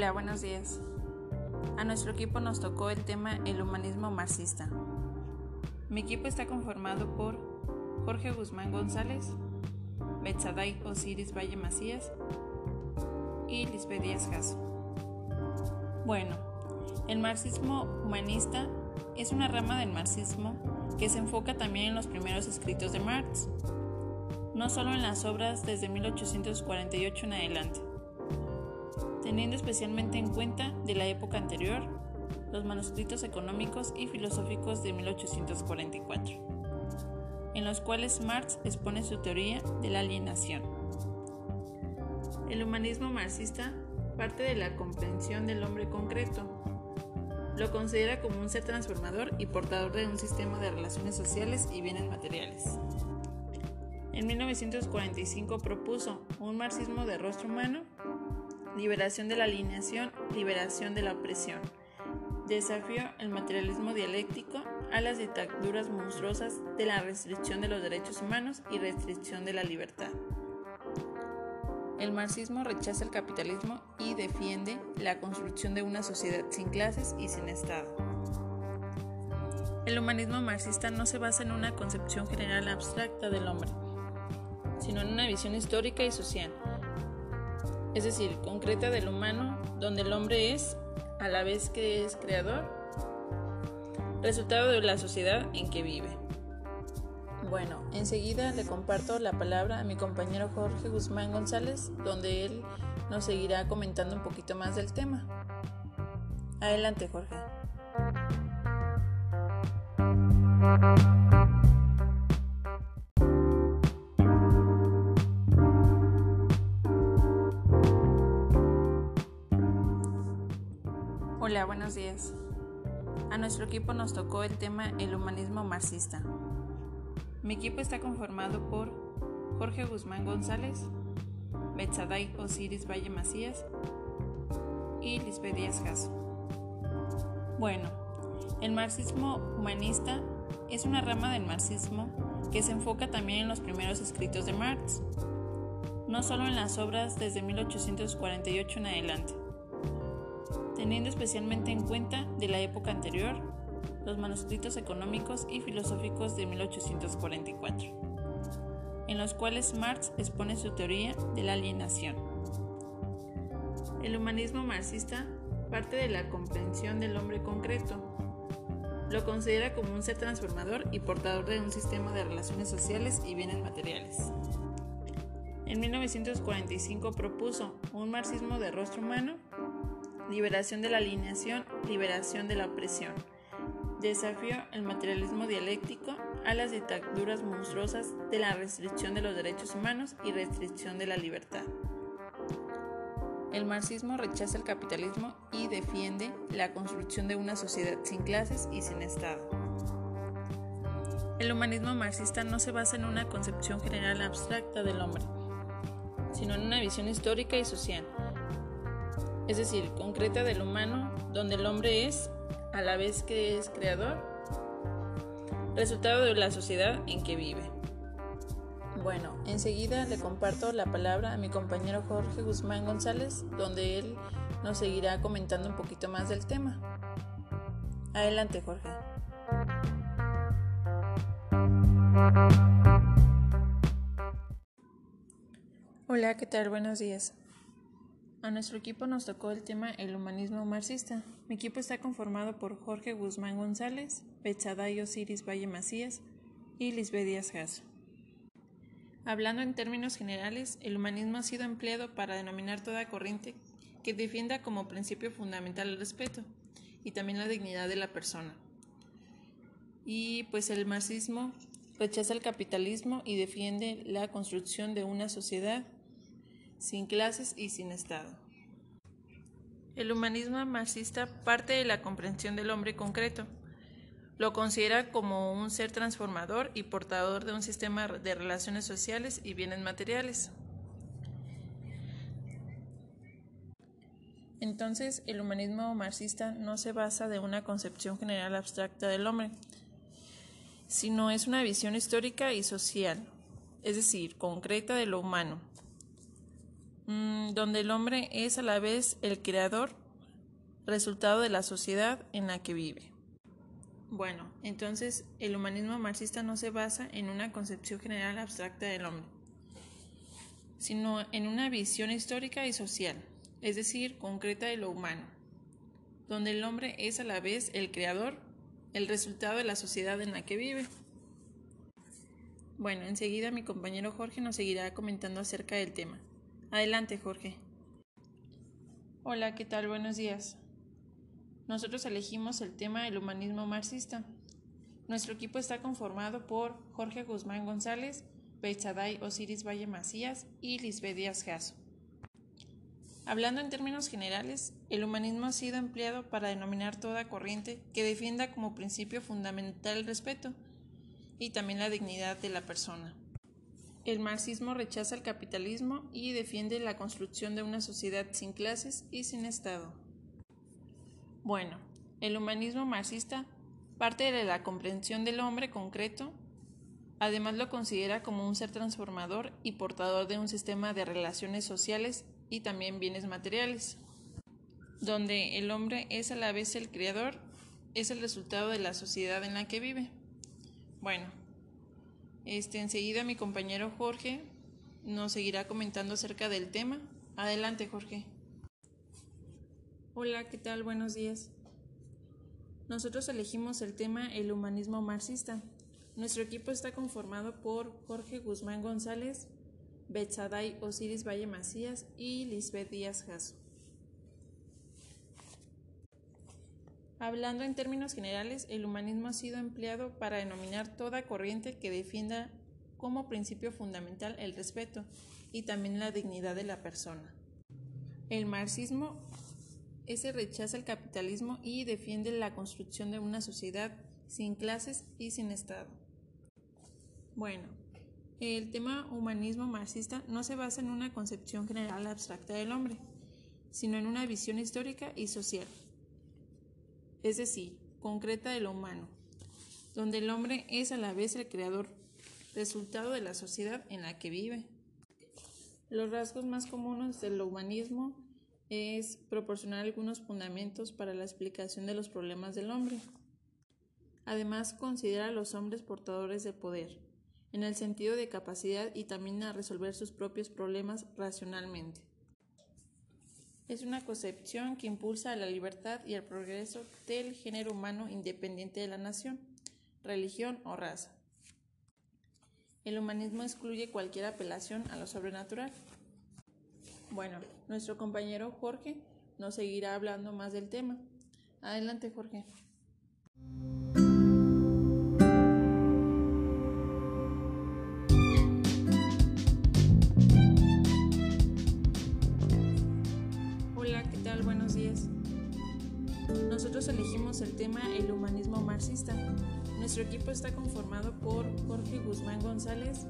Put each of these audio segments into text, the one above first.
Hola, buenos días. A nuestro equipo nos tocó el tema el humanismo marxista. Mi equipo está conformado por Jorge Guzmán González, Betsaday Osiris Valle Macías y Lisbeth Díaz Jasso. Bueno, el marxismo humanista es una rama del marxismo que se enfoca también en los primeros escritos de Marx, no solo en las obras desde 1848 en adelante, teniendo especialmente en cuenta de la época anterior los manuscritos económicos y filosóficos de 1844, en los cuales Marx expone su teoría de la alienación. El humanismo marxista parte de la comprensión del hombre concreto. Lo considera como un ser transformador y portador de un sistema de relaciones sociales y bienes materiales. En 1945 propuso un marxismo de rostro humano, liberación de la alineación, liberación de la opresión. Desafió el materialismo dialéctico a las dictaduras monstruosas de la restricción de los derechos humanos y restricción de la libertad. El marxismo rechaza el capitalismo y defiende la construcción de una sociedad sin clases y sin Estado. El humanismo marxista no se basa en una concepción general abstracta del hombre, sino en una visión histórica y social, es decir, concreta del humano, donde el hombre es, a la vez que es creador, resultado de la sociedad en que vive. Bueno, enseguida le comparto la palabra a mi compañero Jorge Guzmán González, donde él nos seguirá comentando un poquito más del tema. Adelante, Jorge. Hola, buenos días. A nuestro equipo nos tocó el tema el humanismo marxista. Mi equipo está conformado por Jorge Guzmán González, Betsaday Osiris Valle Macías y Lisbeth Díaz Jasso. Bueno, el marxismo humanista es una rama del marxismo que se enfoca también en los primeros escritos de Marx, no solo en las obras desde 1848 en adelante, teniendo especialmente en cuenta de la época anterior los manuscritos económicos y filosóficos de 1844, en los cuales Marx expone su teoría de la alienación. El humanismo marxista parte de la comprensión del hombre concreto. Lo considera como un ser transformador y portador de un sistema de relaciones sociales y bienes materiales. En 1945 propuso un marxismo de rostro humano, liberación de la alineación, liberación de la opresión, Desafió el materialismo dialéctico a las dictaduras monstruosas de la restricción de los derechos humanos y restricción de la libertad. El marxismo rechaza el capitalismo y defiende la construcción de una sociedad sin clases y sin Estado. El humanismo marxista no se basa en una concepción general abstracta del hombre, sino en una visión histórica y social, es decir, concreta del humano, donde el hombre es a la vez que es creador, resultado de la sociedad en que vive. Bueno, enseguida le comparto la palabra a mi compañero Jorge Guzmán González, donde él nos seguirá comentando un poquito más del tema. Adelante, Jorge. Hola, ¿qué tal? Buenos días. A nuestro equipo nos tocó el tema el humanismo marxista. Mi equipo está conformado por Jorge Guzmán González, Betsaday Osiris Valle Macías y Lisbeth Díaz Jasso. Hablando en términos generales, el humanismo ha sido empleado para denominar toda corriente que defienda como principio fundamental el respeto y también la dignidad de la persona. Y pues el marxismo rechaza el capitalismo y defiende la construcción de una sociedad sin clases y sin Estado. El humanismo marxista parte de la comprensión del hombre concreto. Lo considera como un ser transformador y portador de un sistema de relaciones sociales y bienes materiales. Entonces, el humanismo marxista no se basa de una concepción general abstracta del hombre, sino es una visión histórica y social, es decir, concreta de lo humano donde el hombre es a la vez el creador, resultado de la sociedad en la que vive. Bueno, entonces el humanismo marxista no se basa en una concepción general abstracta del hombre, sino en una visión histórica y social, es decir, concreta de lo humano, donde el hombre es a la vez el creador, el resultado de la sociedad en la que vive. Bueno, enseguida mi compañero Jorge nos seguirá comentando acerca del tema. Adelante, Jorge. Hola, ¿qué tal? Buenos días. Nosotros elegimos el tema del humanismo marxista. Nuestro equipo está conformado por Jorge Guzmán González, Beitzaday Osiris Valle Macías y Lisbeth Díaz Jasso. Hablando en términos generales, el humanismo ha sido empleado para denominar toda corriente que defienda como principio fundamental el respeto, y también la dignidad de la persona. El marxismo rechaza el capitalismo y defiende la construcción de una sociedad sin clases y sin Estado. Bueno, el humanismo marxista parte de la comprensión del hombre concreto, además lo considera como un ser transformador y portador de un sistema de relaciones sociales y también bienes materiales, donde el hombre es a la vez el creador, es el resultado de la sociedad en la que vive. Bueno, este, enseguida mi compañero Jorge nos seguirá comentando acerca del tema. Adelante, Jorge. Hola, ¿qué tal? Buenos días. Nosotros elegimos el tema el humanismo marxista. Nuestro equipo está conformado por Jorge Guzmán González, Betsaday Osiris Valle Macías y Lisbeth Díaz Jasso. Hablando en términos generales, el humanismo ha sido empleado para denominar toda corriente que defienda como principio fundamental el respeto y también la dignidad de la persona. El marxismo rechaza el capitalismo y defiende la construcción de una sociedad sin clases y sin Estado. Bueno, el tema humanismo marxista no se basa en una concepción general abstracta del hombre, sino en una visión histórica y social es decir, concreta de lo humano, donde el hombre es a la vez el creador, resultado de la sociedad en la que vive. Los rasgos más comunes del humanismo es proporcionar algunos fundamentos para la explicación de los problemas del hombre. Además, considera a los hombres portadores de poder, en el sentido de capacidad y también a resolver sus propios problemas racionalmente es una concepción que impulsa a la libertad y el progreso del género humano independiente de la nación, religión o raza. El humanismo excluye cualquier apelación a lo sobrenatural. Bueno, nuestro compañero Jorge nos seguirá hablando más del tema. Adelante, Jorge. Nosotros elegimos el tema el humanismo marxista. Nuestro equipo está conformado por Jorge Guzmán González,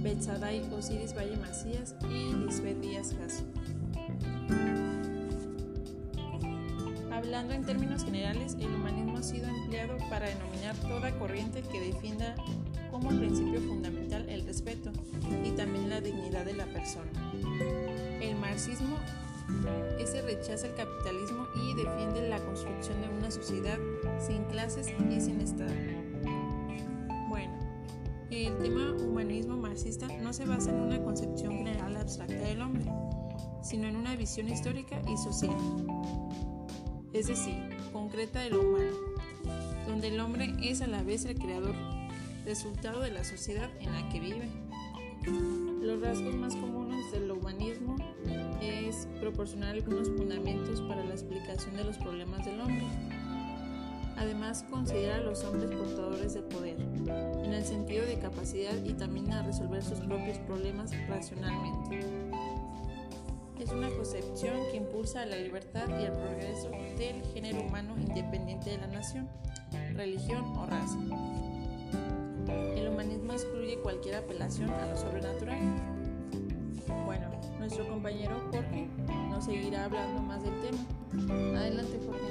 Betsaday Osiris Valle Macías y Lisbeth Díaz Jasso. Hablando en términos generales, el humanismo ha sido empleado para denominar toda corriente que defienda como principio fundamental el respeto y también la dignidad de la persona. El marxismo ese rechaza el capitalismo y defiende la construcción de una sociedad sin clases y sin Estado. Bueno, el tema humanismo marxista no se basa en una concepción general abstracta del hombre, sino en una visión histórica y social, es decir, concreta de lo humano, donde el hombre es a la vez el creador, resultado de la sociedad en la que vive. Los rasgos más comunes del humanismo proporcionar algunos fundamentos para la explicación de los problemas del hombre. Además, considera a los hombres portadores de poder, en el sentido de capacidad y también a resolver sus propios problemas racionalmente. Es una concepción que impulsa a la libertad y el progreso del género humano independiente de la nación, religión o raza. El humanismo excluye cualquier apelación a lo sobrenatural. Bueno, nuestro compañero Jorge nos seguirá hablando más del tema. Adelante, Jorge.